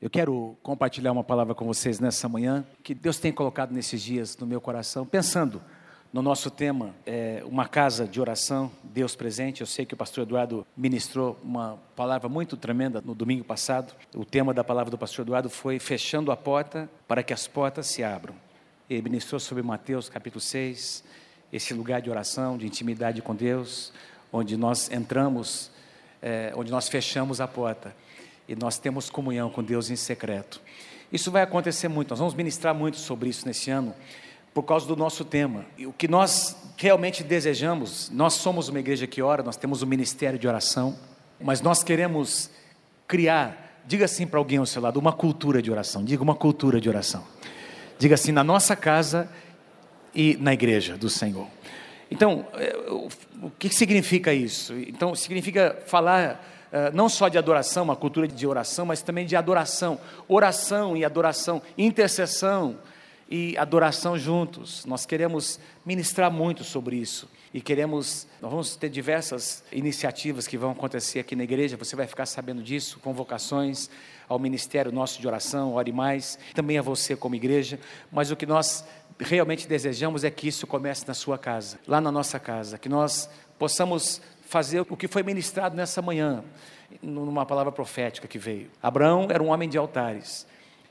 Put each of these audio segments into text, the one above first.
Eu quero compartilhar uma palavra com vocês nessa manhã que Deus tem colocado nesses dias no meu coração, pensando no nosso tema, é, uma casa de oração, Deus presente. Eu sei que o pastor Eduardo ministrou uma palavra muito tremenda no domingo passado. O tema da palavra do pastor Eduardo foi fechando a porta para que as portas se abram. Ele ministrou sobre Mateus capítulo 6, esse lugar de oração, de intimidade com Deus, onde nós entramos, é, onde nós fechamos a porta e nós temos comunhão com Deus em secreto. Isso vai acontecer muito, nós vamos ministrar muito sobre isso nesse ano, por causa do nosso tema. E o que nós realmente desejamos, nós somos uma igreja que ora, nós temos um ministério de oração, mas nós queremos criar, diga assim para alguém ao seu lado, uma cultura de oração, diga uma cultura de oração. Diga assim, na nossa casa e na igreja do Senhor. Então, é, o que significa isso? Então, significa falar não só de adoração, uma cultura de oração, mas também de adoração. Oração e adoração, intercessão e adoração juntos. Nós queremos ministrar muito sobre isso e queremos, nós vamos ter diversas iniciativas que vão acontecer aqui na igreja, você vai ficar sabendo disso, convocações ao ministério nosso de oração, ore mais, também a você como igreja, mas o que nós realmente desejamos é que isso comece na sua casa, lá na nossa casa, que nós possamos fazer o que foi ministrado nessa manhã, numa palavra profética que veio. Abraão era um homem de altares.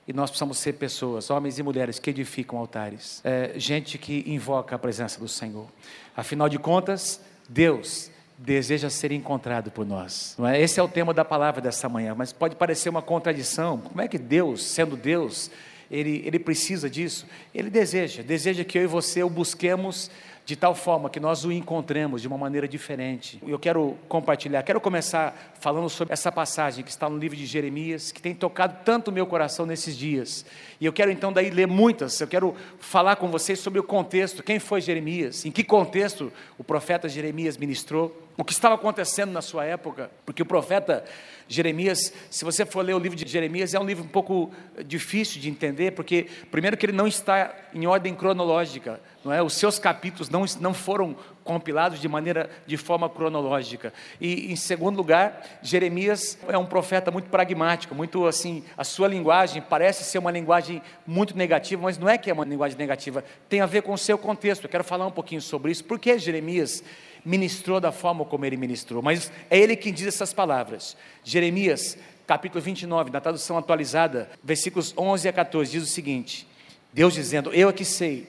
E nós precisamos ser pessoas, homens e mulheres que edificam altares, é, gente que invoca a presença do Senhor. Afinal de contas, Deus deseja ser encontrado por nós. Não é? Esse é o tema da palavra dessa manhã, mas pode parecer uma contradição. Como é que Deus, sendo Deus, ele, ele precisa disso? Ele deseja, deseja que eu e você o busquemos de tal forma que nós o encontremos de uma maneira diferente. Eu quero compartilhar, quero começar falando sobre essa passagem que está no livro de Jeremias, que tem tocado tanto o meu coração nesses dias. E eu quero então daí ler muitas, eu quero falar com vocês sobre o contexto, quem foi Jeremias, em que contexto o profeta Jeremias ministrou, o que estava acontecendo na sua época, porque o profeta Jeremias, se você for ler o livro de Jeremias, é um livro um pouco difícil de entender, porque primeiro que ele não está em ordem cronológica, não é? Os seus capítulos não, não foram compilados de maneira de forma cronológica. E em segundo lugar, Jeremias é um profeta muito pragmático, muito assim, a sua linguagem parece ser uma linguagem muito negativa, mas não é que é uma linguagem negativa, tem a ver com o seu contexto. Eu quero falar um pouquinho sobre isso. Por que Jeremias ministrou da forma como ele ministrou, mas é ele quem diz essas palavras. Jeremias, capítulo 29, da tradução atualizada, versículos 11 a 14, diz o seguinte: Deus dizendo: Eu aqui é sei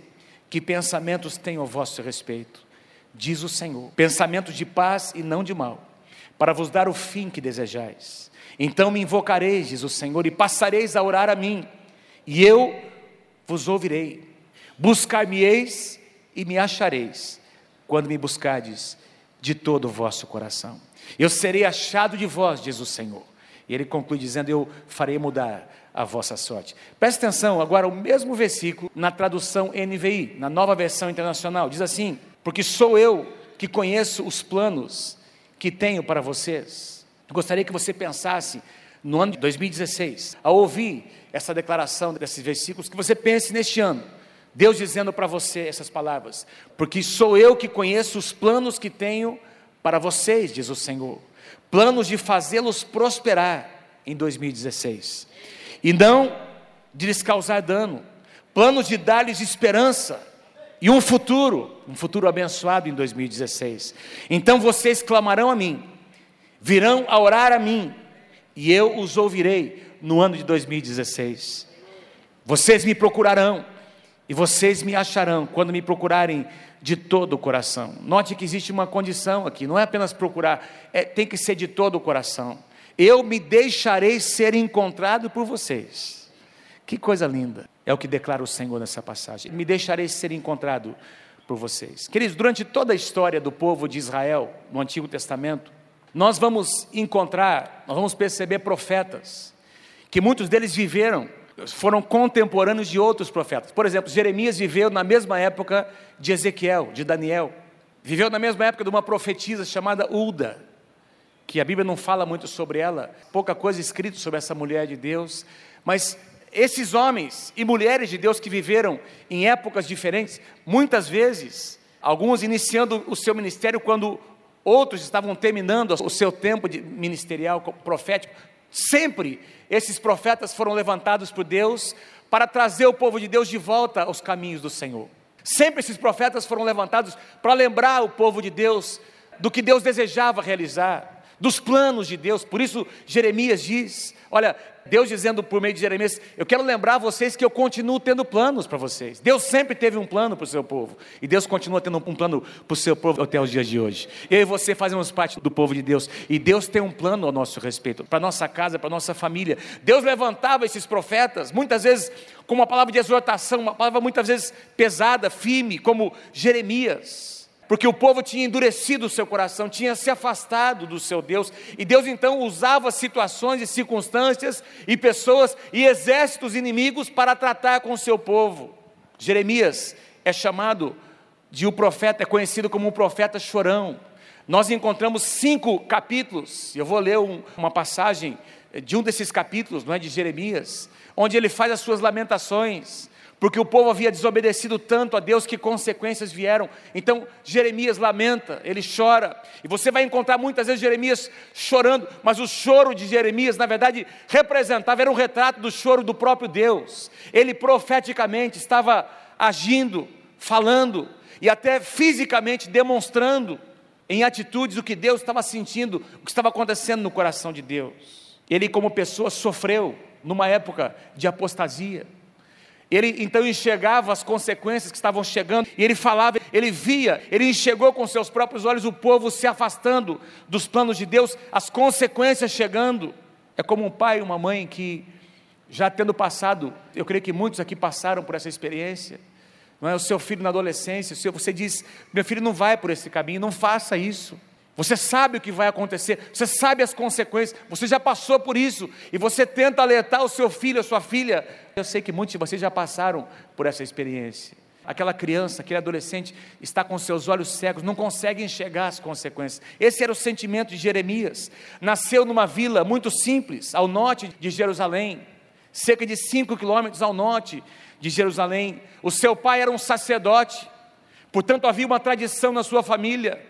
que pensamentos tenho a vosso respeito, diz o Senhor, pensamentos de paz e não de mal, para vos dar o fim que desejais. Então me invocareis, diz o Senhor, e passareis a orar a mim, e eu vos ouvirei. Buscar-me-eis e me achareis quando me buscardes de todo o vosso coração. Eu serei achado de vós, diz o Senhor. E ele conclui dizendo: Eu farei mudar a vossa sorte. Preste atenção, agora o mesmo versículo na tradução NVI, na nova versão internacional, diz assim: Porque sou eu que conheço os planos que tenho para vocês. Eu gostaria que você pensasse no ano de 2016, ao ouvir essa declaração desses versículos, que você pense neste ano Deus dizendo para você essas palavras, porque sou eu que conheço os planos que tenho para vocês, diz o Senhor, planos de fazê-los prosperar em 2016, e não de lhes causar dano, planos de dar-lhes esperança e um futuro, um futuro abençoado em 2016. Então vocês clamarão a mim, virão a orar a mim, e eu os ouvirei no ano de 2016. Vocês me procurarão e vocês me acharão quando me procurarem de todo o coração. Note que existe uma condição aqui, não é apenas procurar, é, tem que ser de todo o coração. Eu me deixarei ser encontrado por vocês. Que coisa linda. É o que declara o Senhor nessa passagem. Me deixarei ser encontrado por vocês. Queridos, durante toda a história do povo de Israel, no Antigo Testamento, nós vamos encontrar, nós vamos perceber profetas, que muitos deles viveram foram contemporâneos de outros profetas. Por exemplo, Jeremias viveu na mesma época de Ezequiel, de Daniel. Viveu na mesma época de uma profetisa chamada Ulda, que a Bíblia não fala muito sobre ela, pouca coisa escrita sobre essa mulher de Deus, mas esses homens e mulheres de Deus que viveram em épocas diferentes, muitas vezes, alguns iniciando o seu ministério quando outros estavam terminando o seu tempo ministerial profético, Sempre esses profetas foram levantados por Deus para trazer o povo de Deus de volta aos caminhos do Senhor. Sempre esses profetas foram levantados para lembrar o povo de Deus do que Deus desejava realizar, dos planos de Deus. Por isso, Jeremias diz: Olha, Deus dizendo por meio de Jeremias: Eu quero lembrar vocês que eu continuo tendo planos para vocês. Deus sempre teve um plano para o seu povo. E Deus continua tendo um plano para o seu povo até os dias de hoje. Eu e você fazemos parte do povo de Deus. E Deus tem um plano ao nosso respeito, para nossa casa, para nossa família. Deus levantava esses profetas, muitas vezes com uma palavra de exortação, uma palavra muitas vezes pesada, firme, como Jeremias porque o povo tinha endurecido o seu coração, tinha se afastado do seu Deus, e Deus então usava situações e circunstâncias e pessoas e exércitos inimigos para tratar com o seu povo. Jeremias é chamado de o profeta, é conhecido como o profeta chorão. Nós encontramos cinco capítulos, eu vou ler um, uma passagem de um desses capítulos, não é de Jeremias, onde ele faz as suas lamentações, porque o povo havia desobedecido tanto a Deus que consequências vieram. Então Jeremias lamenta, ele chora, e você vai encontrar muitas vezes Jeremias chorando, mas o choro de Jeremias, na verdade, representava, era um retrato do choro do próprio Deus. Ele profeticamente estava agindo, falando e até fisicamente demonstrando em atitudes o que Deus estava sentindo, o que estava acontecendo no coração de Deus. Ele, como pessoa, sofreu numa época de apostasia. Ele então enxergava as consequências que estavam chegando, e ele falava, ele via, ele enxergou com seus próprios olhos o povo se afastando dos planos de Deus, as consequências chegando. É como um pai e uma mãe que, já tendo passado, eu creio que muitos aqui passaram por essa experiência, não é? O seu filho na adolescência, você diz: meu filho não vai por esse caminho, não faça isso. Você sabe o que vai acontecer, você sabe as consequências, você já passou por isso e você tenta alertar o seu filho, a sua filha. Eu sei que muitos de vocês já passaram por essa experiência. Aquela criança, aquele adolescente está com seus olhos cegos, não consegue enxergar as consequências. Esse era o sentimento de Jeremias. Nasceu numa vila muito simples, ao norte de Jerusalém, cerca de cinco quilômetros ao norte de Jerusalém. O seu pai era um sacerdote, portanto havia uma tradição na sua família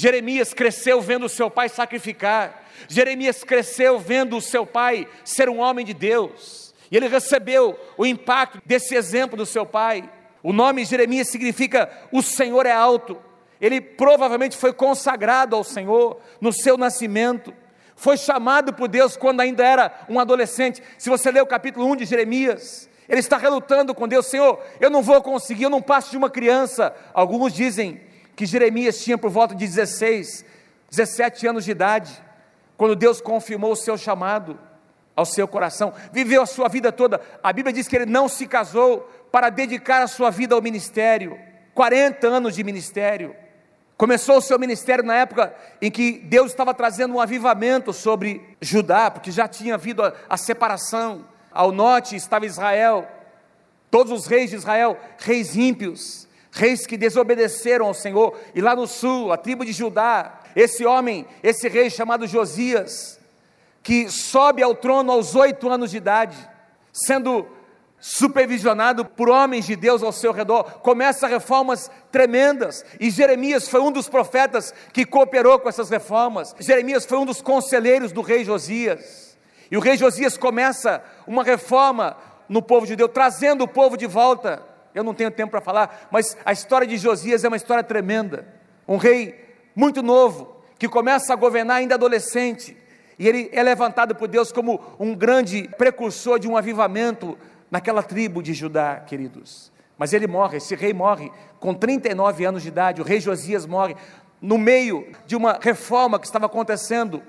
Jeremias cresceu vendo o seu pai sacrificar. Jeremias cresceu vendo o seu pai ser um homem de Deus. E ele recebeu o impacto desse exemplo do seu pai. O nome Jeremias significa o Senhor é alto. Ele provavelmente foi consagrado ao Senhor no seu nascimento. Foi chamado por Deus quando ainda era um adolescente. Se você ler o capítulo 1 de Jeremias, ele está relutando com Deus: Senhor, eu não vou conseguir, eu não passo de uma criança. Alguns dizem que Jeremias tinha por volta de 16, 17 anos de idade, quando Deus confirmou o seu chamado ao seu coração, viveu a sua vida toda. A Bíblia diz que ele não se casou para dedicar a sua vida ao ministério. 40 anos de ministério. Começou o seu ministério na época em que Deus estava trazendo um avivamento sobre Judá, porque já tinha havido a, a separação. Ao norte estava Israel, todos os reis de Israel, reis ímpios reis que desobedeceram ao Senhor, e lá no sul, a tribo de Judá, esse homem, esse rei chamado Josias, que sobe ao trono aos oito anos de idade, sendo supervisionado por homens de Deus ao seu redor, começa reformas tremendas, e Jeremias foi um dos profetas que cooperou com essas reformas. Jeremias foi um dos conselheiros do rei Josias. E o rei Josias começa uma reforma no povo de Deus, trazendo o povo de volta eu não tenho tempo para falar, mas a história de Josias é uma história tremenda. Um rei muito novo, que começa a governar ainda adolescente, e ele é levantado por Deus como um grande precursor de um avivamento naquela tribo de Judá, queridos. Mas ele morre, esse rei morre com 39 anos de idade, o rei Josias morre no meio de uma reforma que estava acontecendo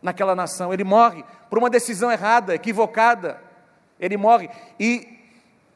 naquela nação. Ele morre por uma decisão errada, equivocada. Ele morre e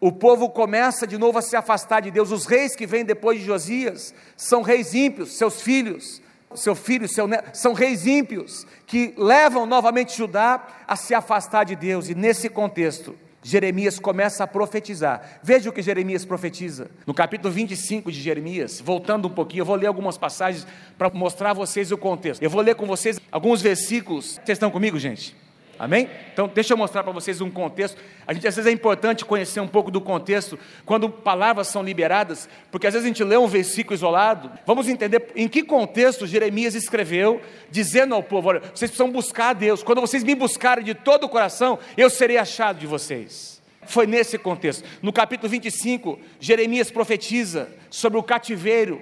o povo começa de novo a se afastar de Deus. Os reis que vêm depois de Josias são reis ímpios, seus filhos, seu filho, seu neto, são reis ímpios que levam novamente Judá a se afastar de Deus. E nesse contexto, Jeremias começa a profetizar. Veja o que Jeremias profetiza. No capítulo 25 de Jeremias, voltando um pouquinho, eu vou ler algumas passagens para mostrar a vocês o contexto. Eu vou ler com vocês alguns versículos. Vocês estão comigo, gente? Amém? Então, deixa eu mostrar para vocês um contexto. A gente às vezes é importante conhecer um pouco do contexto quando palavras são liberadas, porque às vezes a gente lê um versículo isolado. Vamos entender em que contexto Jeremias escreveu, dizendo ao povo: olha, vocês precisam buscar a Deus. Quando vocês me buscarem de todo o coração, eu serei achado de vocês. Foi nesse contexto. No capítulo 25, Jeremias profetiza sobre o cativeiro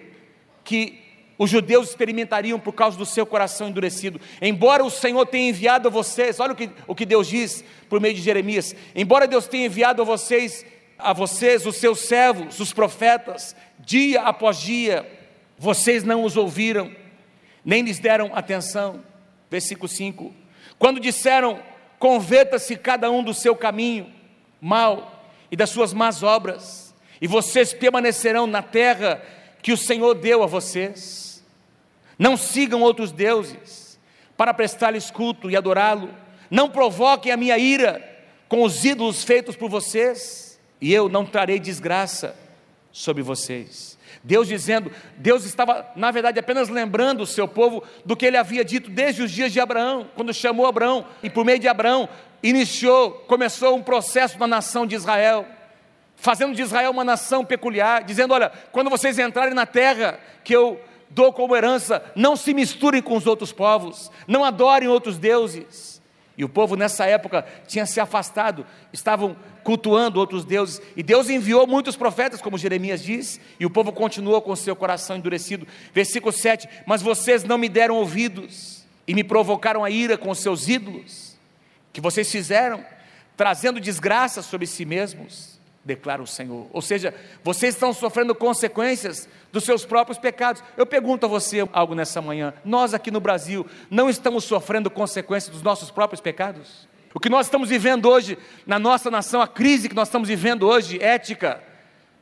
que os judeus experimentariam por causa do seu coração endurecido. Embora o Senhor tenha enviado a vocês, olha o que, o que Deus diz por meio de Jeremias: embora Deus tenha enviado a vocês, a vocês, os seus servos, os profetas, dia após dia, vocês não os ouviram, nem lhes deram atenção. Versículo 5: Quando disseram, converta-se cada um do seu caminho mal e das suas más obras, e vocês permanecerão na terra que o Senhor deu a vocês. Não sigam outros deuses para prestar-lhes culto e adorá-lo. Não provoquem a minha ira com os ídolos feitos por vocês, e eu não trarei desgraça sobre vocês. Deus dizendo, Deus estava, na verdade, apenas lembrando o seu povo do que ele havia dito desde os dias de Abraão, quando chamou Abraão, e por meio de Abraão iniciou, começou um processo na nação de Israel, fazendo de Israel uma nação peculiar, dizendo: olha, quando vocês entrarem na terra que eu dou como herança, não se misturem com os outros povos, não adorem outros deuses. E o povo nessa época tinha se afastado, estavam cultuando outros deuses, e Deus enviou muitos profetas, como Jeremias diz, e o povo continuou com seu coração endurecido. Versículo 7: Mas vocês não me deram ouvidos, e me provocaram a ira com os seus ídolos, que vocês fizeram, trazendo desgraça sobre si mesmos declara o Senhor. Ou seja, vocês estão sofrendo consequências dos seus próprios pecados. Eu pergunto a você algo nessa manhã: nós aqui no Brasil não estamos sofrendo consequências dos nossos próprios pecados? O que nós estamos vivendo hoje na nossa nação, a crise que nós estamos vivendo hoje, ética,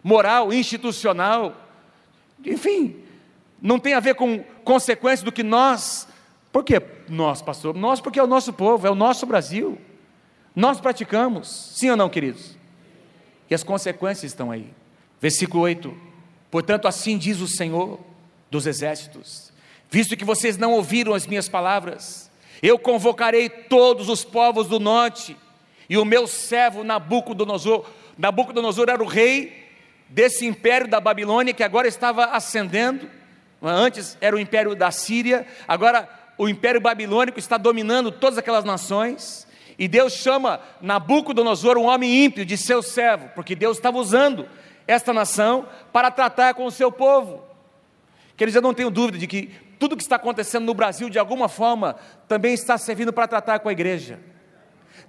moral, institucional, enfim, não tem a ver com consequências do que nós. Por que nós, pastor? Nós, porque é o nosso povo, é o nosso Brasil. Nós praticamos, sim ou não, queridos? E as consequências estão aí. Versículo 8: Portanto, assim diz o Senhor dos exércitos: Visto que vocês não ouviram as minhas palavras, eu convocarei todos os povos do norte, e o meu servo Nabucodonosor, Nabucodonosor era o rei desse império da Babilônia que agora estava ascendendo. Antes era o império da Síria, agora o império babilônico está dominando todas aquelas nações. E Deus chama Nabucodonosor, um homem ímpio, de seu servo, porque Deus estava usando esta nação para tratar com o seu povo. Quer dizer, eu não tenho dúvida de que tudo que está acontecendo no Brasil, de alguma forma, também está servindo para tratar com a igreja.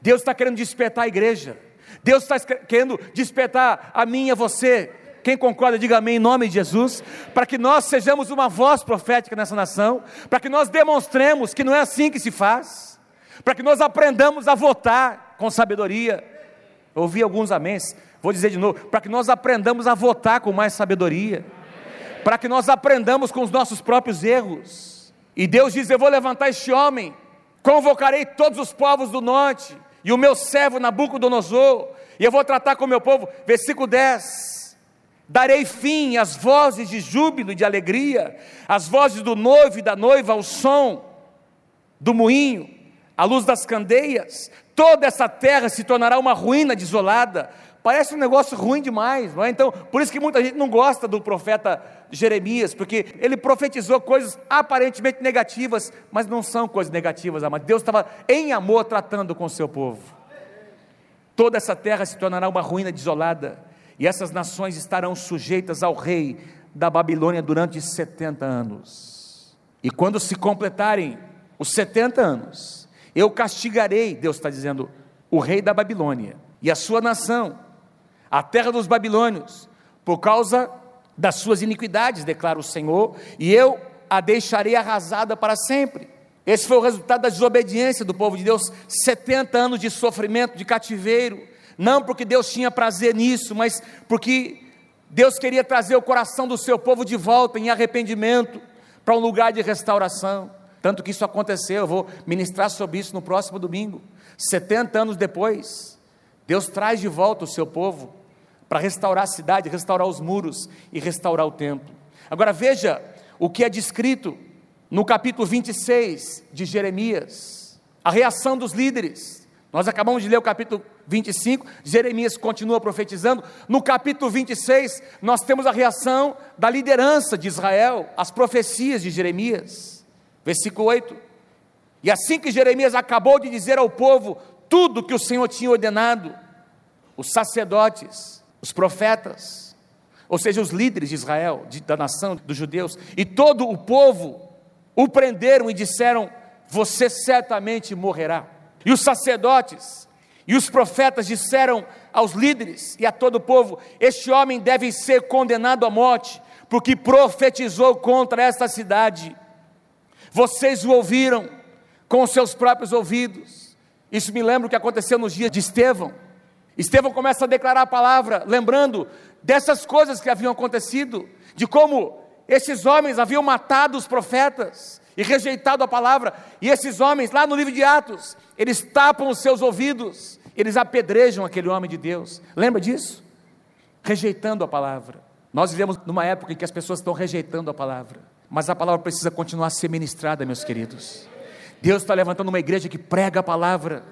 Deus está querendo despertar a igreja. Deus está querendo despertar a mim e a você. Quem concorda, diga amém em nome de Jesus, para que nós sejamos uma voz profética nessa nação, para que nós demonstremos que não é assim que se faz para que nós aprendamos a votar com sabedoria. ouvi alguns améns, vou dizer de novo, para que nós aprendamos a votar com mais sabedoria, para que nós aprendamos com os nossos próprios erros. E Deus diz: Eu vou levantar este homem, convocarei todos os povos do norte, e o meu servo Nabucodonosor, e eu vou tratar com o meu povo. Versículo 10. Darei fim às vozes de júbilo e de alegria, às vozes do noivo e da noiva, ao som do moinho, à luz das candeias, toda essa terra se tornará uma ruína desolada. Parece um negócio ruim demais, não é? Então, por isso que muita gente não gosta do profeta Jeremias, porque ele profetizou coisas aparentemente negativas, mas não são coisas negativas, mas Deus estava em amor tratando com o seu povo. Toda essa terra se tornará uma ruína desolada, e essas nações estarão sujeitas ao rei da Babilônia durante 70 anos. E quando se completarem os 70 anos, eu castigarei, Deus está dizendo, o rei da Babilônia e a sua nação, a terra dos babilônios, por causa das suas iniquidades, declara o Senhor, e eu a deixarei arrasada para sempre. Esse foi o resultado da desobediência do povo de Deus, 70 anos de sofrimento, de cativeiro, não porque Deus tinha prazer nisso, mas porque Deus queria trazer o coração do seu povo de volta em arrependimento para um lugar de restauração. Tanto que isso aconteceu, eu vou ministrar sobre isso no próximo domingo. 70 anos depois, Deus traz de volta o seu povo para restaurar a cidade, restaurar os muros e restaurar o templo. Agora veja o que é descrito no capítulo 26 de Jeremias, a reação dos líderes. Nós acabamos de ler o capítulo 25, Jeremias continua profetizando. No capítulo 26, nós temos a reação da liderança de Israel, as profecias de Jeremias. Versículo 8. E assim que Jeremias acabou de dizer ao povo tudo que o Senhor tinha ordenado, os sacerdotes, os profetas, ou seja, os líderes de Israel, de, da nação dos judeus, e todo o povo o prenderam e disseram: Você certamente morrerá. E os sacerdotes e os profetas disseram aos líderes e a todo o povo: Este homem deve ser condenado à morte, porque profetizou contra esta cidade. Vocês o ouviram com os seus próprios ouvidos. Isso me lembra o que aconteceu nos dias de Estevão. Estevão começa a declarar a palavra, lembrando dessas coisas que haviam acontecido, de como esses homens haviam matado os profetas e rejeitado a palavra, e esses homens, lá no livro de Atos, eles tapam os seus ouvidos, eles apedrejam aquele homem de Deus. Lembra disso? Rejeitando a palavra. Nós vivemos numa época em que as pessoas estão rejeitando a palavra, mas a palavra precisa continuar a ser ministrada, meus queridos. Deus está levantando uma igreja que prega a palavra.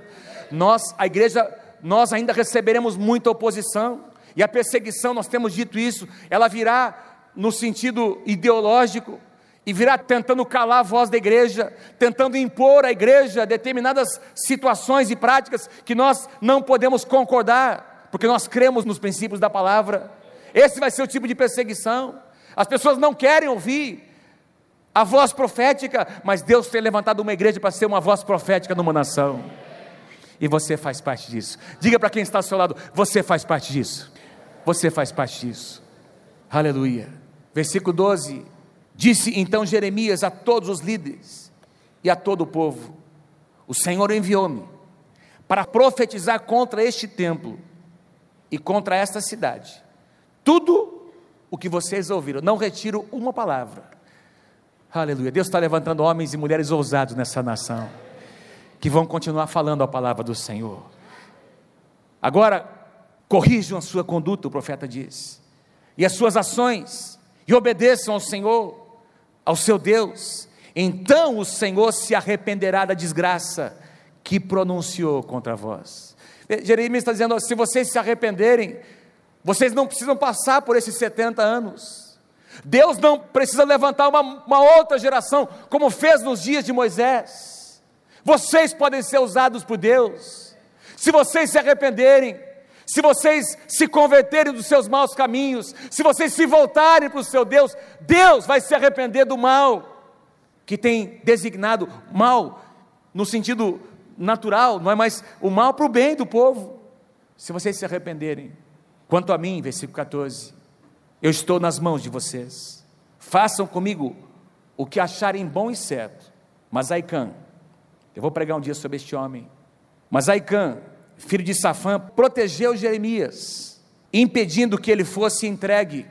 Nós, a igreja, nós ainda receberemos muita oposição, e a perseguição, nós temos dito isso, ela virá no sentido ideológico, e virá tentando calar a voz da igreja, tentando impor à igreja determinadas situações e práticas que nós não podemos concordar, porque nós cremos nos princípios da palavra. Esse vai ser o tipo de perseguição. As pessoas não querem ouvir a voz profética, mas Deus tem levantado uma igreja para ser uma voz profética numa nação. E você faz parte disso. Diga para quem está ao seu lado: você faz parte disso. Você faz parte disso. Aleluia. Versículo 12 Disse então Jeremias a todos os líderes e a todo o povo: O Senhor enviou-me para profetizar contra este templo e contra esta cidade. Tudo o que vocês ouviram, não retiro uma palavra. Aleluia. Deus está levantando homens e mulheres ousados nessa nação, que vão continuar falando a palavra do Senhor. Agora, corrijam a sua conduta, o profeta diz, e as suas ações, e obedeçam ao Senhor ao seu Deus, então o Senhor se arrependerá da desgraça que pronunciou contra vós. Jeremias está dizendo: se vocês se arrependerem, vocês não precisam passar por esses 70 anos. Deus não precisa levantar uma, uma outra geração, como fez nos dias de Moisés. Vocês podem ser usados por Deus. Se vocês se arrependerem, se vocês se converterem dos seus maus caminhos, se vocês se voltarem para o seu Deus, Deus vai se arrepender do mal que tem designado mal no sentido natural, não é mais o mal para o bem do povo. Se vocês se arrependerem, quanto a mim, versículo 14, eu estou nas mãos de vocês. Façam comigo o que acharem bom e certo. Mas Aicã, eu vou pregar um dia sobre este homem. Mas Aicã, filho de Safã, protegeu Jeremias, impedindo que ele fosse entregue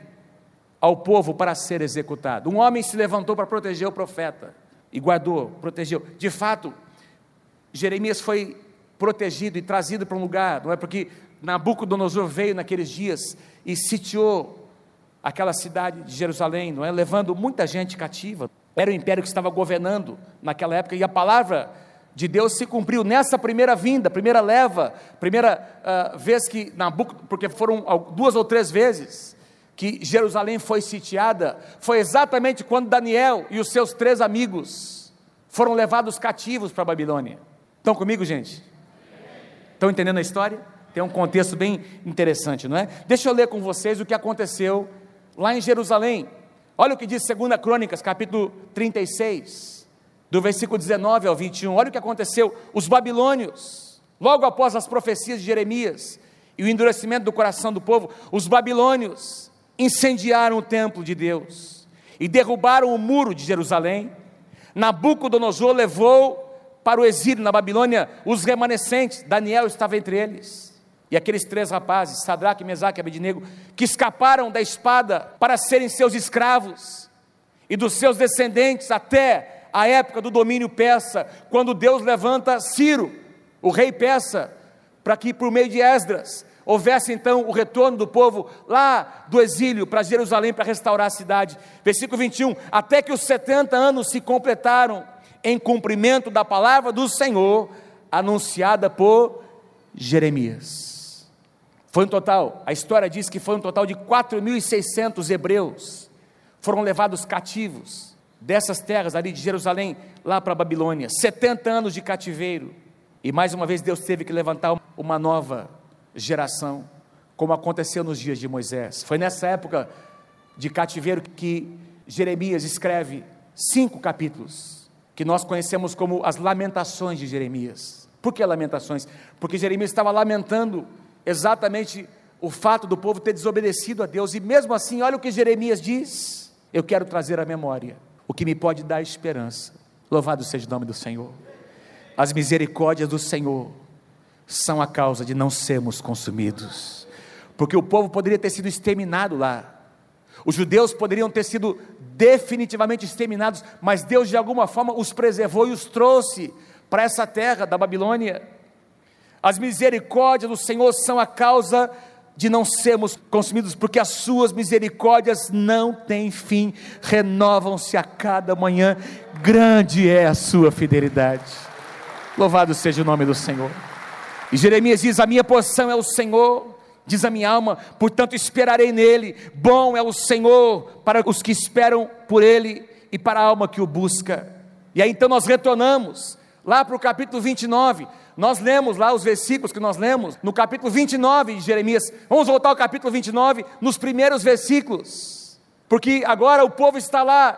ao povo para ser executado. Um homem se levantou para proteger o profeta e guardou, protegeu. De fato, Jeremias foi protegido e trazido para um lugar, não é porque Nabucodonosor veio naqueles dias e sitiou aquela cidade de Jerusalém, não é, levando muita gente cativa. Era o império que estava governando naquela época e a palavra de Deus se cumpriu nessa primeira vinda, primeira leva, primeira uh, vez que Nabucodonosor, porque foram duas ou três vezes que Jerusalém foi sitiada, foi exatamente quando Daniel e os seus três amigos foram levados cativos para a Babilônia. Estão comigo, gente? Estão entendendo a história? Tem um contexto bem interessante, não é? Deixa eu ler com vocês o que aconteceu lá em Jerusalém. Olha o que diz 2 Crônicas, capítulo 36 do versículo 19 ao 21. Olha o que aconteceu: os babilônios, logo após as profecias de Jeremias e o endurecimento do coração do povo, os babilônios incendiaram o templo de Deus e derrubaram o muro de Jerusalém. Nabucodonosor levou para o exílio na Babilônia os remanescentes, Daniel estava entre eles. E aqueles três rapazes, Sadraque, Mesaque e Abednego, que escaparam da espada para serem seus escravos e dos seus descendentes até a época do domínio persa, quando Deus levanta Ciro, o rei persa, para que por meio de Esdras houvesse então o retorno do povo lá do exílio para Jerusalém para restaurar a cidade. Versículo 21: Até que os 70 anos se completaram em cumprimento da palavra do Senhor, anunciada por Jeremias. Foi um total, a história diz que foi um total de 4.600 hebreus foram levados cativos dessas terras ali de Jerusalém lá para a Babilônia. 70 anos de cativeiro. E mais uma vez Deus teve que levantar uma nova geração, como aconteceu nos dias de Moisés. Foi nessa época de cativeiro que Jeremias escreve cinco capítulos, que nós conhecemos como as Lamentações de Jeremias. Por que lamentações? Porque Jeremias estava lamentando exatamente o fato do povo ter desobedecido a Deus, e mesmo assim, olha o que Jeremias diz: eu quero trazer à memória o que me pode dar esperança. Louvado seja o nome do Senhor. As misericórdias do Senhor são a causa de não sermos consumidos, porque o povo poderia ter sido exterminado lá, os judeus poderiam ter sido definitivamente exterminados, mas Deus de alguma forma os preservou e os trouxe para essa terra da Babilônia. As misericórdias do Senhor são a causa de não sermos consumidos, porque as suas misericórdias não têm fim, renovam-se a cada manhã, grande é a sua fidelidade. Louvado seja o nome do Senhor. E Jeremias diz: A minha porção é o Senhor, diz a minha alma, portanto esperarei nele. Bom é o Senhor para os que esperam por ele e para a alma que o busca. E aí então nós retornamos lá para o capítulo 29. Nós lemos lá os versículos que nós lemos no capítulo 29 de Jeremias. Vamos voltar ao capítulo 29, nos primeiros versículos. Porque agora o povo está lá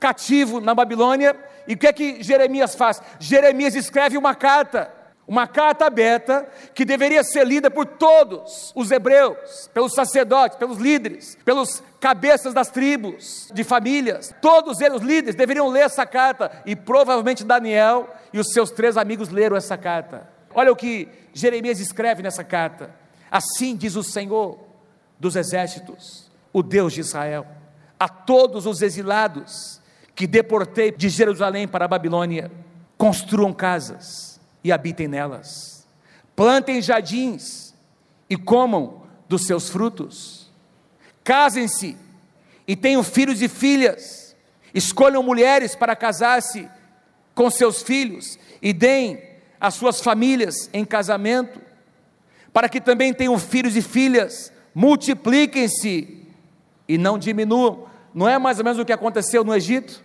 cativo na Babilônia, e o que é que Jeremias faz? Jeremias escreve uma carta uma carta aberta que deveria ser lida por todos os hebreus, pelos sacerdotes, pelos líderes, pelos cabeças das tribos, de famílias. Todos eles, os líderes, deveriam ler essa carta e provavelmente Daniel e os seus três amigos leram essa carta. Olha o que Jeremias escreve nessa carta. Assim diz o Senhor dos exércitos, o Deus de Israel, a todos os exilados que deportei de Jerusalém para a Babilônia: construam casas e habitem nelas. Plantem jardins e comam dos seus frutos. Casem-se e tenham filhos e filhas. Escolham mulheres para casar-se com seus filhos e deem as suas famílias em casamento, para que também tenham filhos e filhas. Multipliquem-se e não diminuam. Não é mais ou menos o que aconteceu no Egito?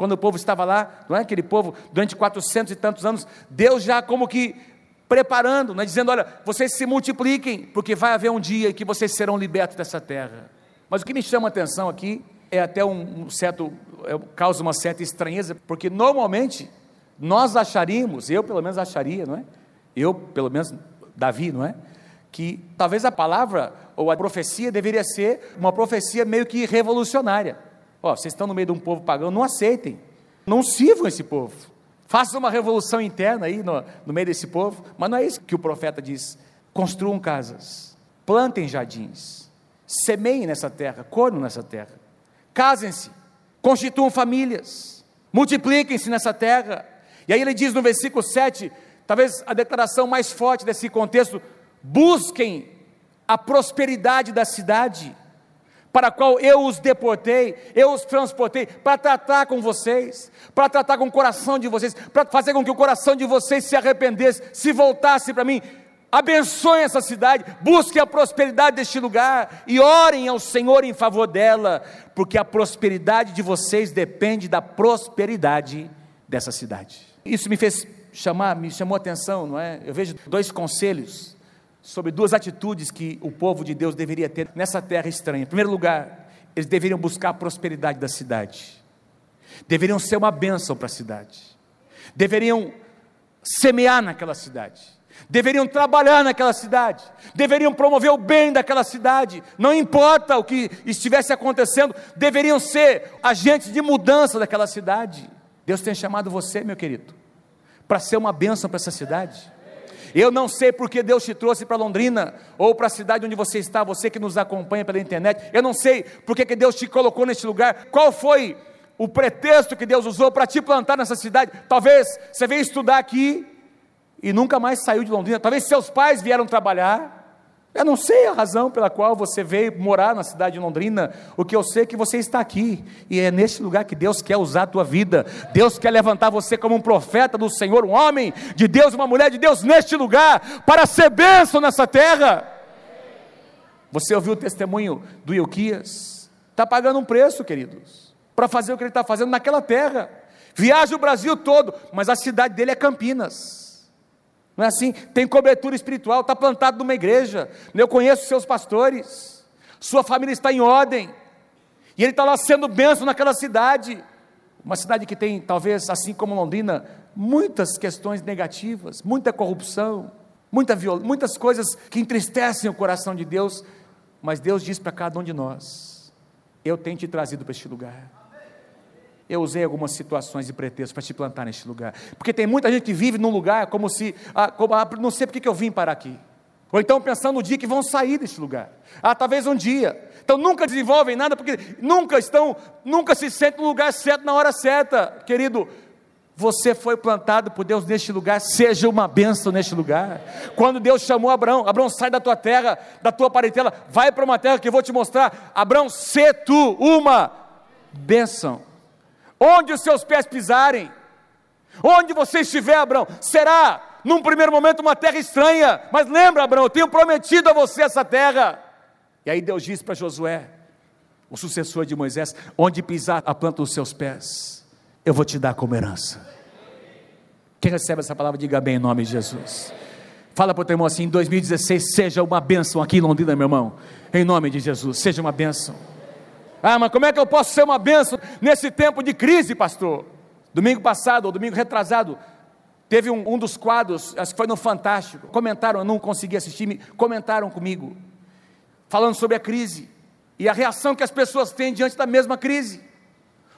Quando o povo estava lá, não é aquele povo, durante quatrocentos e tantos anos, Deus já como que preparando, né, dizendo: olha, vocês se multipliquem, porque vai haver um dia em que vocês serão libertos dessa terra. Mas o que me chama a atenção aqui é até um, um certo, é, causa uma certa estranheza, porque normalmente nós acharíamos, eu pelo menos acharia, não é? Eu, pelo menos, Davi, não é? Que talvez a palavra ou a profecia deveria ser uma profecia meio que revolucionária. Ó, vocês estão no meio de um povo pagão, não aceitem, não sirvam esse povo. Façam uma revolução interna aí no, no meio desse povo, mas não é isso que o profeta diz. Construam casas, plantem jardins, semeiem nessa terra, corno nessa terra, casem-se, constituam famílias, multipliquem-se nessa terra. E aí ele diz no versículo 7, talvez a declaração mais forte desse contexto: busquem a prosperidade da cidade para a qual eu os deportei, eu os transportei, para tratar com vocês, para tratar com o coração de vocês, para fazer com que o coração de vocês se arrependesse, se voltasse para mim. Abençoe essa cidade, busque a prosperidade deste lugar e orem ao Senhor em favor dela, porque a prosperidade de vocês depende da prosperidade dessa cidade. Isso me fez chamar, me chamou a atenção, não é? Eu vejo dois conselhos sobre duas atitudes que o povo de Deus deveria ter nessa terra estranha. Em primeiro lugar, eles deveriam buscar a prosperidade da cidade, deveriam ser uma bênção para a cidade, deveriam semear naquela cidade, deveriam trabalhar naquela cidade, deveriam promover o bem daquela cidade, não importa o que estivesse acontecendo, deveriam ser agentes de mudança daquela cidade. Deus tem chamado você, meu querido, para ser uma bênção para essa cidade. Eu não sei porque Deus te trouxe para Londrina ou para a cidade onde você está, você que nos acompanha pela internet. Eu não sei porque que Deus te colocou neste lugar. Qual foi o pretexto que Deus usou para te plantar nessa cidade? Talvez você veio estudar aqui e nunca mais saiu de Londrina. Talvez seus pais vieram trabalhar Eu não sei a razão pela qual você veio morar na cidade de Londrina, o que eu sei é que você está aqui, e é neste lugar que Deus quer usar a tua vida. Deus quer levantar você como um profeta do Senhor, um homem de Deus, uma mulher de Deus neste lugar, para ser bênção nessa terra. Você ouviu o testemunho do Ilquias? Está pagando um preço, queridos, para fazer o que ele está fazendo naquela terra. Viaja o Brasil todo, mas a cidade dele é Campinas. Não é assim? Tem cobertura espiritual, está plantado numa igreja. Eu conheço seus pastores, sua família está em ordem, e ele está lá sendo benção naquela cidade. Uma cidade que tem, talvez, assim como Londrina, muitas questões negativas, muita corrupção, muita viol... muitas coisas que entristecem o coração de Deus, mas Deus diz para cada um de nós: Eu tenho te trazido para este lugar eu usei algumas situações e pretextos para te plantar neste lugar. Porque tem muita gente que vive num lugar como se, ah, como, ah, não sei porque que eu vim para aqui. Ou então pensando no dia que vão sair deste lugar. Ah, talvez um dia. Então nunca desenvolvem nada porque nunca estão, nunca se sentem no lugar certo na hora certa. Querido, você foi plantado por Deus neste lugar, seja uma bênção neste lugar. Quando Deus chamou Abraão, Abraão, sai da tua terra, da tua parentela, vai para uma terra que eu vou te mostrar. Abraão, se tu uma bênção onde os seus pés pisarem, onde você estiver, Abraão, será num primeiro momento uma terra estranha, mas lembra, Abraão, eu tenho prometido a você essa terra. E aí Deus diz para Josué, o sucessor de Moisés: onde pisar a planta dos seus pés, eu vou te dar como herança. Quem recebe essa palavra, diga bem em nome de Jesus. Fala para o teu irmão assim: em 2016, seja uma bênção aqui em Londrina, meu irmão, em nome de Jesus, seja uma bênção. Ah, mas como é que eu posso ser uma benção nesse tempo de crise, pastor? Domingo passado, ou domingo retrasado, teve um, um dos quadros, acho que foi no Fantástico, comentaram, eu não consegui assistir, comentaram comigo, falando sobre a crise e a reação que as pessoas têm diante da mesma crise.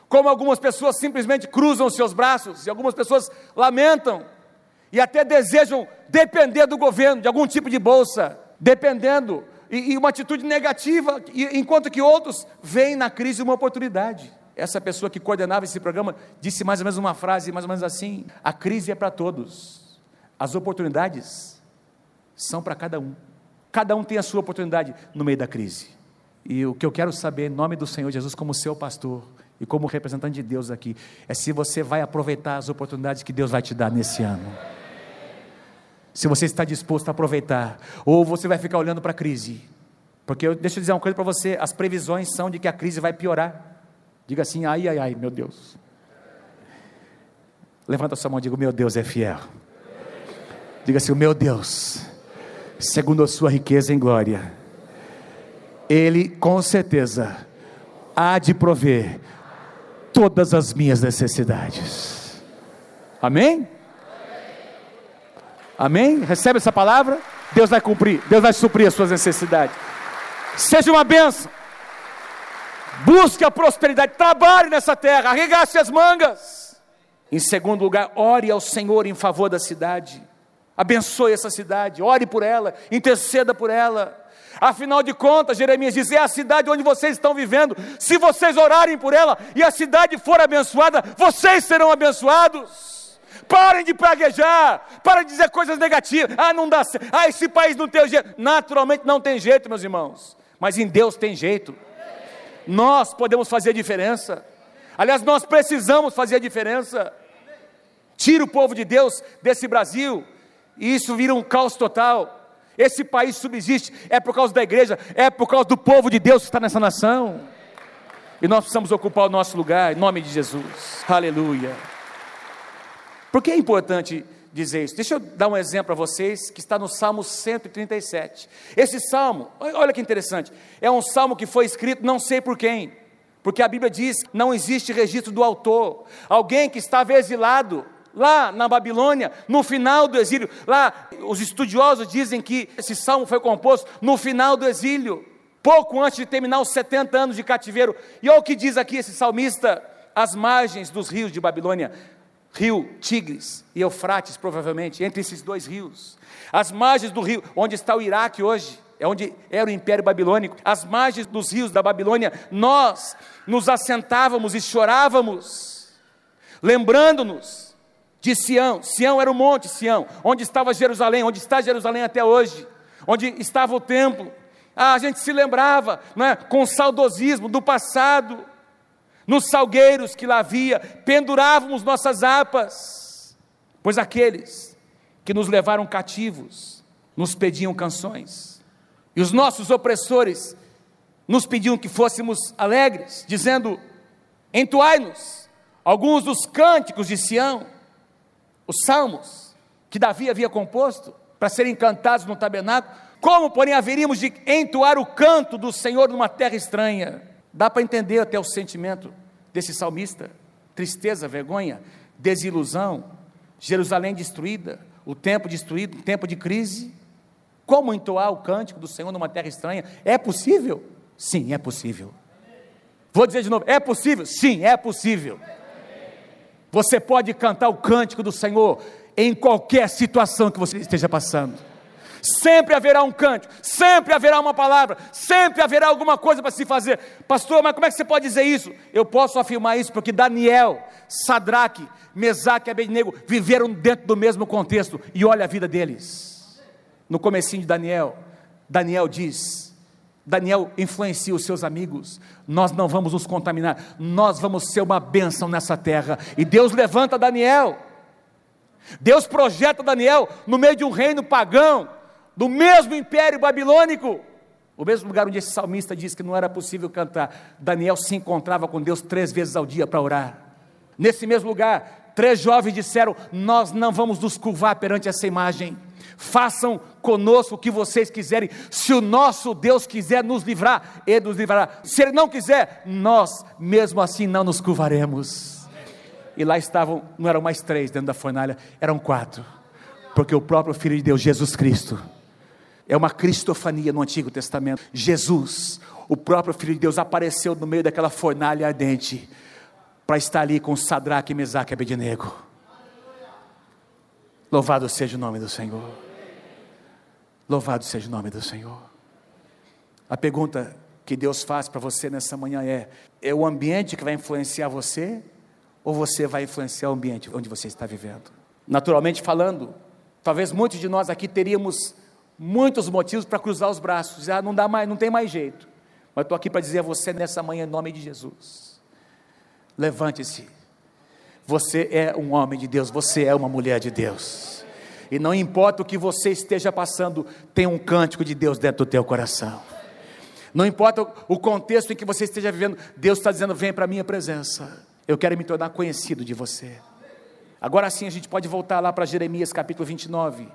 Como algumas pessoas simplesmente cruzam os seus braços, e algumas pessoas lamentam, e até desejam depender do governo, de algum tipo de bolsa, dependendo e, e uma atitude negativa, enquanto que outros veem na crise uma oportunidade. Essa pessoa que coordenava esse programa disse mais ou menos uma frase, mais ou menos assim: a crise é para todos, as oportunidades são para cada um. Cada um tem a sua oportunidade no meio da crise. E o que eu quero saber, em nome do Senhor Jesus, como seu pastor e como representante de Deus aqui, é se você vai aproveitar as oportunidades que Deus vai te dar nesse ano se você está disposto a aproveitar, ou você vai ficar olhando para a crise. Porque eu, deixa eu dizer uma coisa para você: as previsões são de que a crise vai piorar. Diga assim, ai, ai, ai, meu Deus. Levanta a sua mão e diga: Meu Deus é fiel. Diga assim: meu Deus, segundo a sua riqueza em glória, Ele com certeza há de prover todas as minhas necessidades. Amém? Amém? Recebe essa palavra? Deus vai cumprir, Deus vai suprir as suas necessidades. Seja uma benção. Busque a prosperidade, trabalhe nessa terra, arregace as mangas. Em segundo lugar, ore ao Senhor em favor da cidade. Abençoe essa cidade, ore por ela, interceda por ela. Afinal de contas, Jeremias diz: é a cidade onde vocês estão vivendo. Se vocês orarem por ela e a cidade for abençoada, vocês serão abençoados. Parem de praguejar, parem de dizer coisas negativas. Ah, não dá certo. Ah, esse país não tem jeito. Naturalmente não tem jeito, meus irmãos. Mas em Deus tem jeito. Nós podemos fazer a diferença. Aliás, nós precisamos fazer a diferença. Tira o povo de Deus desse Brasil, e isso vira um caos total. Esse país subsiste, é por causa da igreja, é por causa do povo de Deus que está nessa nação. E nós precisamos ocupar o nosso lugar, em nome de Jesus. Aleluia. Por que é importante dizer isso? Deixa eu dar um exemplo para vocês que está no Salmo 137. Esse salmo, olha que interessante, é um salmo que foi escrito não sei por quem, porque a Bíblia diz não existe registro do autor. Alguém que estava exilado lá na Babilônia, no final do exílio. Lá, os estudiosos dizem que esse salmo foi composto no final do exílio, pouco antes de terminar os 70 anos de cativeiro. E olha o que diz aqui esse salmista: as margens dos rios de Babilônia rio Tigres e Eufrates, provavelmente, entre esses dois rios. As margens do rio, onde está o Iraque hoje, é onde era o Império Babilônico, as margens dos rios da Babilônia, nós nos assentávamos e chorávamos, lembrando-nos de Sião. Sião era o monte Sião, onde estava Jerusalém, onde está Jerusalém até hoje. onde estava o templo. Ah, a gente se lembrava, né, com saudosismo do passado, nos salgueiros que lá havia, pendurávamos nossas harpas, pois aqueles que nos levaram cativos nos pediam canções, e os nossos opressores nos pediam que fôssemos alegres, dizendo: entoai-nos alguns dos cânticos de Sião, os salmos que Davi havia composto para serem cantados no tabernáculo. Como, porém, haveríamos de entoar o canto do Senhor numa terra estranha? Dá para entender até o sentimento desse salmista: tristeza, vergonha, desilusão, Jerusalém destruída, o templo destruído, o tempo de crise. Como entoar o cântico do Senhor numa terra estranha? É possível? Sim, é possível. Vou dizer de novo: é possível? Sim, é possível. Você pode cantar o cântico do Senhor em qualquer situação que você esteja passando. Sempre haverá um cântico, sempre haverá uma palavra, sempre haverá alguma coisa para se fazer. Pastor, mas como é que você pode dizer isso? Eu posso afirmar isso porque Daniel, Sadraque, Mesaque e Abednego viveram dentro do mesmo contexto e olha a vida deles. No comecinho de Daniel, Daniel diz: Daniel influencia os seus amigos. Nós não vamos nos contaminar, nós vamos ser uma bênção nessa terra. E Deus levanta Daniel. Deus projeta Daniel no meio de um reino pagão, do mesmo império babilônico. O mesmo lugar onde esse salmista diz que não era possível cantar. Daniel se encontrava com Deus três vezes ao dia para orar. Nesse mesmo lugar, três jovens disseram: Nós não vamos nos curvar perante essa imagem façam conosco o que vocês quiserem. Se o nosso Deus quiser nos livrar, Ele nos livrará. Se Ele não quiser, nós mesmo assim não nos curvaremos. E lá estavam, não eram mais três dentro da fornalha, eram quatro, porque o próprio Filho de Deus, Jesus Cristo, é uma cristofania no Antigo Testamento. Jesus, o próprio Filho de Deus, apareceu no meio daquela fornalha ardente, para estar ali com Sadraque, Mesaque e Abednego. Louvado seja o nome do Senhor. Louvado seja o nome do Senhor. A pergunta que Deus faz para você nessa manhã é: é o ambiente que vai influenciar você ou você vai influenciar o ambiente onde você está vivendo? Naturalmente falando, talvez muitos de nós aqui teríamos muitos motivos para cruzar os braços, ah, não dá mais, não tem mais jeito. Mas estou aqui para dizer a você nessa manhã em nome de Jesus. Levante-se. Você é um homem de Deus, você é uma mulher de Deus. E não importa o que você esteja passando, tem um cântico de Deus dentro do teu coração. Não importa o contexto em que você esteja vivendo, Deus está dizendo: vem para a minha presença. Eu quero me tornar conhecido de você. Agora sim a gente pode voltar lá para Jeremias capítulo 29,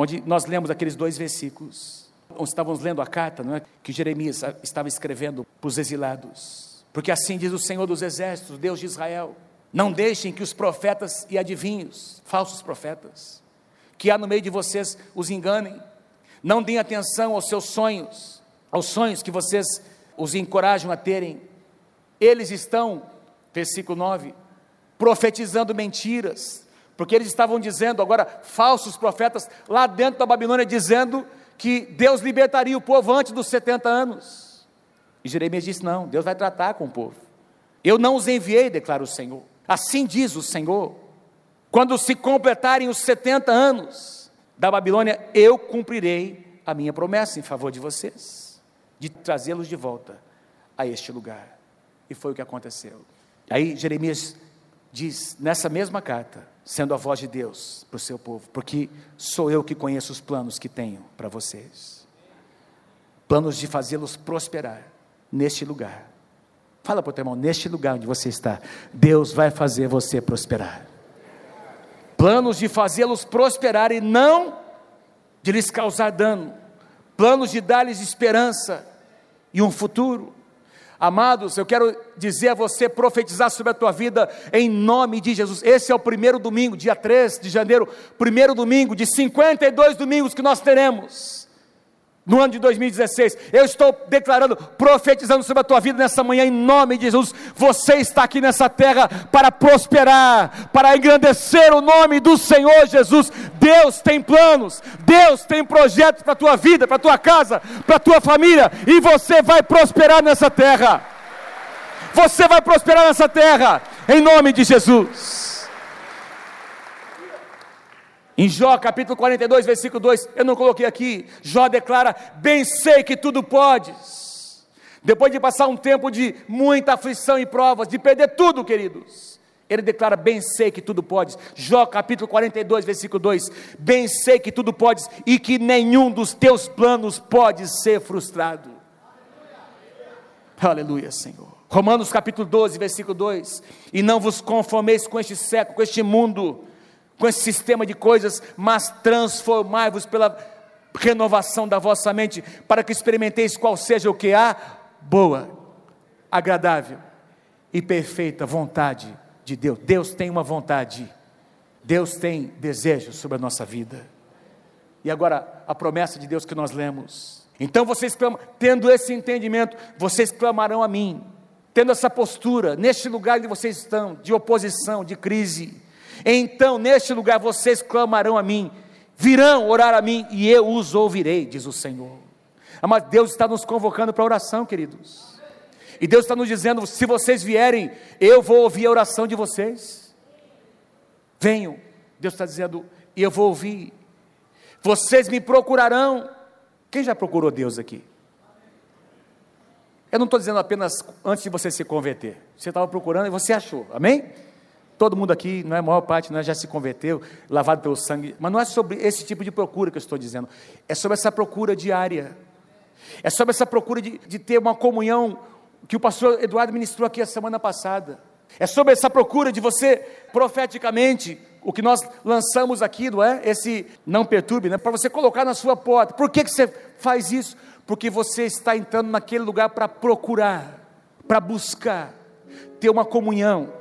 onde nós lemos aqueles dois versículos. Onde estávamos lendo a carta, não é? Que Jeremias estava escrevendo para os exilados. Porque assim diz o Senhor dos Exércitos, Deus de Israel: Não deixem que os profetas e adivinhos, falsos profetas, que há no meio de vocês os enganem. Não deem atenção aos seus sonhos, aos sonhos que vocês os encorajam a terem. Eles estão, versículo 9, profetizando mentiras, porque eles estavam dizendo, agora, falsos profetas, lá dentro da Babilônia, dizendo que Deus libertaria o povo antes dos 70 anos. E Jeremias disse: Não, Deus vai tratar com o povo. Eu não os enviei, declara o Senhor. Assim diz o Senhor. Quando se completarem os 70 anos da Babilônia, eu cumprirei a minha promessa em favor de vocês, de trazê-los de volta a este lugar. E foi o que aconteceu. Aí Jeremias diz nessa mesma carta, sendo a voz de Deus para o seu povo, porque sou eu que conheço os planos que tenho para vocês planos de fazê-los prosperar neste lugar. Fala para o teu irmão, neste lugar onde você está, Deus vai fazer você prosperar planos de fazê-los prosperar e não de lhes causar dano, planos de dar-lhes esperança e um futuro. Amados, eu quero dizer a você, profetizar sobre a tua vida em nome de Jesus. Esse é o primeiro domingo, dia 3 de janeiro, primeiro domingo de 52 domingos que nós teremos no ano de 2016. Eu estou declarando, profetizando sobre a tua vida nessa manhã, em nome de Jesus. Você está aqui nessa terra para prosperar, para engrandecer o nome do Senhor Jesus. Deus tem planos, Deus tem projetos para a tua vida, para a tua casa, para a tua família, e você vai prosperar nessa terra. Você vai prosperar nessa terra, em nome de Jesus. Em Jó capítulo 42, versículo 2, eu não coloquei aqui, Jó declara: Bem sei que tudo podes. Depois de passar um tempo de muita aflição e provas, de perder tudo, queridos, ele declara: Bem sei que tudo podes. Jó capítulo 42, versículo 2: Bem sei que tudo podes e que nenhum dos teus planos pode ser frustrado. Aleluia, Senhor. Romanos capítulo 12, versículo 2: E não vos conformeis com este século, com este mundo com esse sistema de coisas, mas transformai-vos pela renovação da vossa mente, para que experimenteis qual seja o que há boa, agradável e perfeita vontade de Deus. Deus tem uma vontade, Deus tem desejos sobre a nossa vida. E agora, a promessa de Deus que nós lemos. Então vocês clamam, tendo esse entendimento, vocês clamarão a mim, tendo essa postura, neste lugar onde vocês estão, de oposição, de crise, então, neste lugar, vocês clamarão a mim, virão orar a mim, e eu os ouvirei, diz o Senhor. Mas Deus está nos convocando para oração, queridos. E Deus está nos dizendo: se vocês vierem, eu vou ouvir a oração de vocês. Venham, Deus está dizendo, e eu vou ouvir. Vocês me procurarão. Quem já procurou Deus aqui? Eu não estou dizendo apenas antes de você se converter. Você estava procurando e você achou, amém? Todo mundo aqui, não é a maior parte, não é, já se converteu, lavado pelo sangue, mas não é sobre esse tipo de procura que eu estou dizendo, é sobre essa procura diária, é sobre essa procura de, de ter uma comunhão que o pastor Eduardo ministrou aqui a semana passada, é sobre essa procura de você, profeticamente, o que nós lançamos aqui, não é? Esse não perturbe, né? Para você colocar na sua porta. Por que, que você faz isso? Porque você está entrando naquele lugar para procurar, para buscar, ter uma comunhão,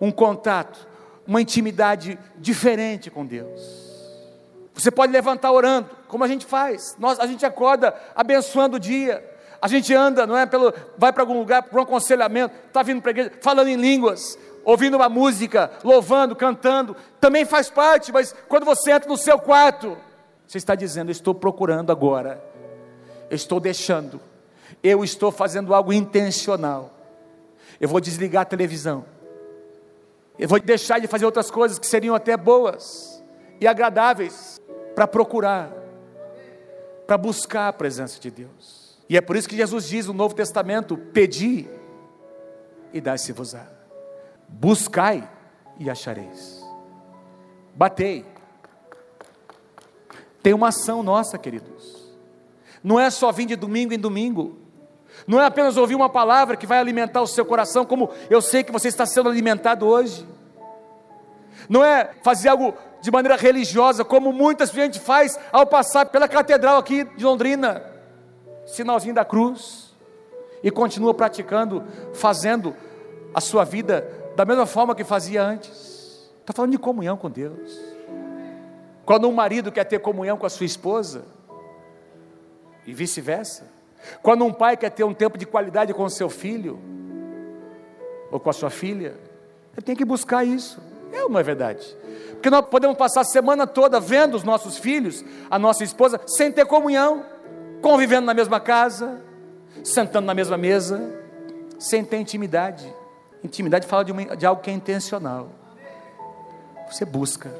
um contato, uma intimidade diferente com Deus. Você pode levantar orando, como a gente faz. Nós, a gente acorda abençoando o dia. A gente anda, não é? Pelo, vai para algum lugar para um aconselhamento, está vindo para a igreja, falando em línguas, ouvindo uma música, louvando, cantando, também faz parte, mas quando você entra no seu quarto, você está dizendo: Estou procurando agora, estou deixando, eu estou fazendo algo intencional. Eu vou desligar a televisão, eu vou deixar de fazer outras coisas que seriam até boas e agradáveis para procurar, para buscar a presença de Deus. E é por isso que Jesus diz no Novo Testamento: pedi e dá-se-vos-á. Buscai e achareis. Batei. Tem uma ação nossa, queridos. Não é só vir de domingo em domingo. Não é apenas ouvir uma palavra que vai alimentar o seu coração, como eu sei que você está sendo alimentado hoje. Não é fazer algo de maneira religiosa, como muitas gente faz ao passar pela catedral aqui de Londrina, sinalzinho da cruz, e continua praticando, fazendo a sua vida da mesma forma que fazia antes. Está falando de comunhão com Deus. Quando um marido quer ter comunhão com a sua esposa, e vice-versa, quando um pai quer ter um tempo de qualidade com o seu filho, ou com a sua filha, ele tem que buscar isso. É não é verdade? Porque nós podemos passar a semana toda vendo os nossos filhos, a nossa esposa, sem ter comunhão, convivendo na mesma casa, sentando na mesma mesa, sem ter intimidade. Intimidade fala de, uma, de algo que é intencional. Você busca,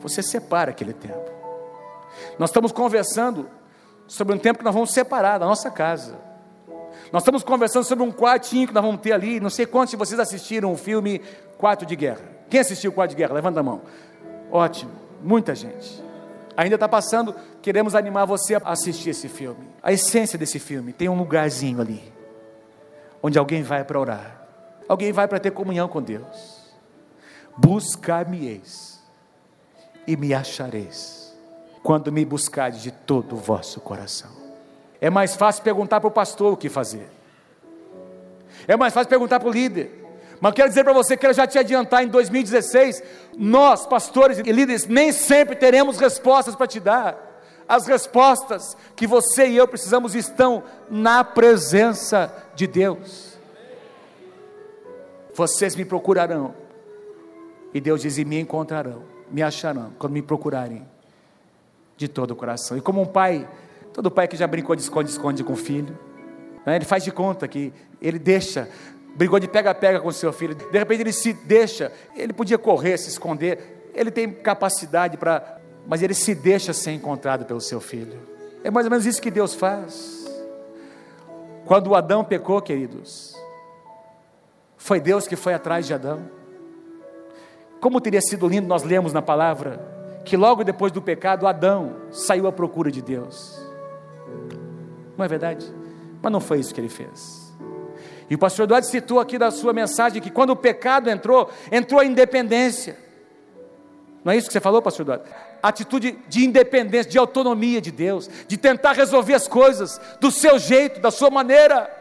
você separa aquele tempo. Nós estamos conversando sobre um tempo que nós vamos separar da nossa casa. Nós estamos conversando sobre um quartinho que nós vamos ter ali. Não sei quantos de vocês assistiram o filme Quarto de Guerra. Quem assistiu o Quarto de Guerra? Levanta a mão. Ótimo, muita gente. Ainda está passando, queremos animar você a assistir esse filme. A essência desse filme tem um lugarzinho ali, onde alguém vai para orar, alguém vai para ter comunhão com Deus. Buscar-me-eis e me achareis quando me buscardes de todo o vosso coração. É mais fácil perguntar para o pastor o que fazer. É mais fácil perguntar para o líder. Mas quero dizer para você, quero já te adiantar, em 2016, nós, pastores e líderes, nem sempre teremos respostas para te dar. As respostas que você e eu precisamos estão na presença de Deus. Vocês me procurarão, e Deus diz: e me encontrarão, me acharão, quando me procurarem de todo o coração. E como um pai, todo pai que já brincou de esconde-esconde com o filho, né, ele faz de conta que ele deixa, brigou de pega-pega com o seu filho, de repente ele se deixa, ele podia correr, se esconder, ele tem capacidade para. Mas ele se deixa ser encontrado pelo seu filho. É mais ou menos isso que Deus faz. Quando Adão pecou, queridos, foi Deus que foi atrás de Adão. Como teria sido lindo nós lemos na palavra que logo depois do pecado Adão saiu à procura de Deus. Não é verdade? Mas não foi isso que ele fez. E o pastor Eduardo citou aqui da sua mensagem que quando o pecado entrou, entrou a independência. Não é isso que você falou, pastor Eduardo? Atitude de independência, de autonomia de Deus, de tentar resolver as coisas do seu jeito, da sua maneira.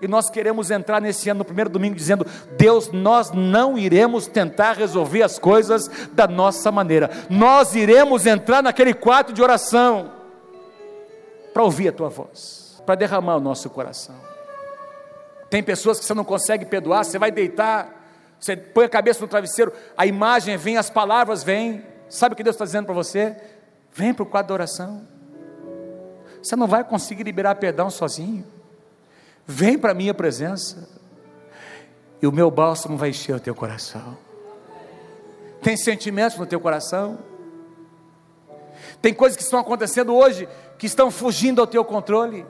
E nós queremos entrar nesse ano, no primeiro domingo, dizendo: Deus, nós não iremos tentar resolver as coisas da nossa maneira, nós iremos entrar naquele quarto de oração para ouvir a tua voz, para derramar o nosso coração. Tem pessoas que você não consegue perdoar, você vai deitar, você põe a cabeça no travesseiro, a imagem vem, as palavras vêm. Sabe o que Deus está dizendo para você? Vem para o quadro da oração. Você não vai conseguir liberar perdão sozinho. Vem para a minha presença. E o meu bálsamo vai encher o teu coração. Tem sentimentos no teu coração? Tem coisas que estão acontecendo hoje que estão fugindo ao teu controle.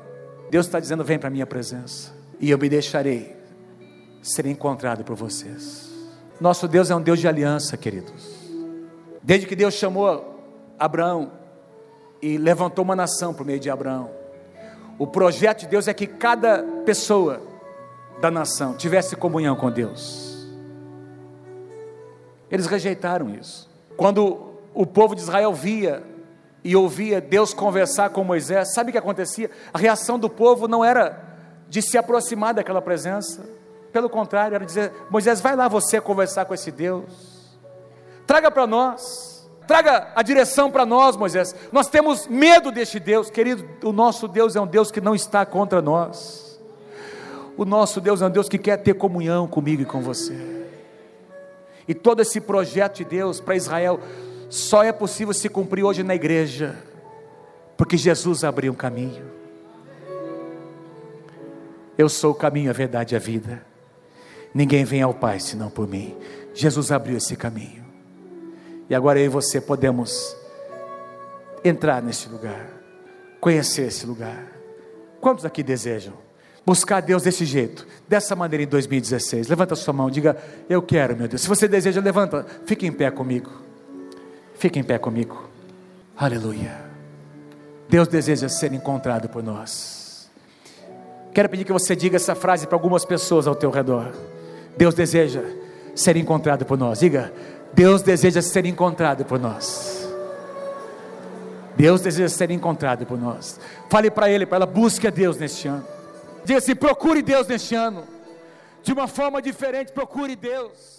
Deus está dizendo: vem para a minha presença e eu me deixarei ser encontrado por vocês. Nosso Deus é um Deus de aliança, queridos. Desde que Deus chamou Abraão e levantou uma nação por meio de Abraão, o projeto de Deus é que cada pessoa da nação tivesse comunhão com Deus. Eles rejeitaram isso. Quando o povo de Israel via e ouvia Deus conversar com Moisés, sabe o que acontecia? A reação do povo não era de se aproximar daquela presença. Pelo contrário, era dizer: Moisés, vai lá você conversar com esse Deus. Traga para nós, traga a direção para nós, Moisés. Nós temos medo deste Deus, querido. O nosso Deus é um Deus que não está contra nós. O nosso Deus é um Deus que quer ter comunhão comigo e com você. E todo esse projeto de Deus para Israel só é possível se cumprir hoje na igreja, porque Jesus abriu um caminho. Eu sou o caminho, a verdade e a vida. Ninguém vem ao Pai senão por mim. Jesus abriu esse caminho. E agora eu e você podemos entrar nesse lugar, conhecer esse lugar. Quantos aqui desejam buscar Deus desse jeito, dessa maneira em 2016? Levanta sua mão, diga: Eu quero, meu Deus. Se você deseja, levanta, fique em pé comigo. Fique em pé comigo. Aleluia. Deus deseja ser encontrado por nós. Quero pedir que você diga essa frase para algumas pessoas ao teu redor. Deus deseja ser encontrado por nós. Diga, Deus deseja ser encontrado por nós. Deus deseja ser encontrado por nós. Fale para ele, para ela, busque a Deus neste ano. Diga assim: procure Deus neste ano. De uma forma diferente, procure Deus.